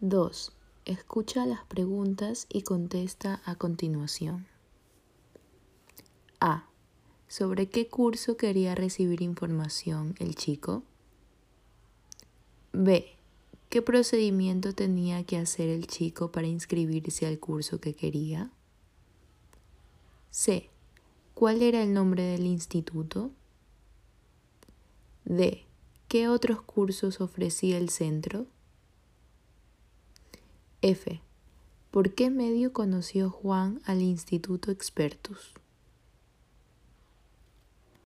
2. Escucha las preguntas y contesta a continuación. A. ¿Sobre qué curso quería recibir información el chico? B. ¿Qué procedimiento tenía que hacer el chico para inscribirse al curso que quería? C. ¿Cuál era el nombre del instituto? D. ¿Qué otros cursos ofrecía el centro? F. ¿Por qué medio conoció Juan al Instituto Expertus?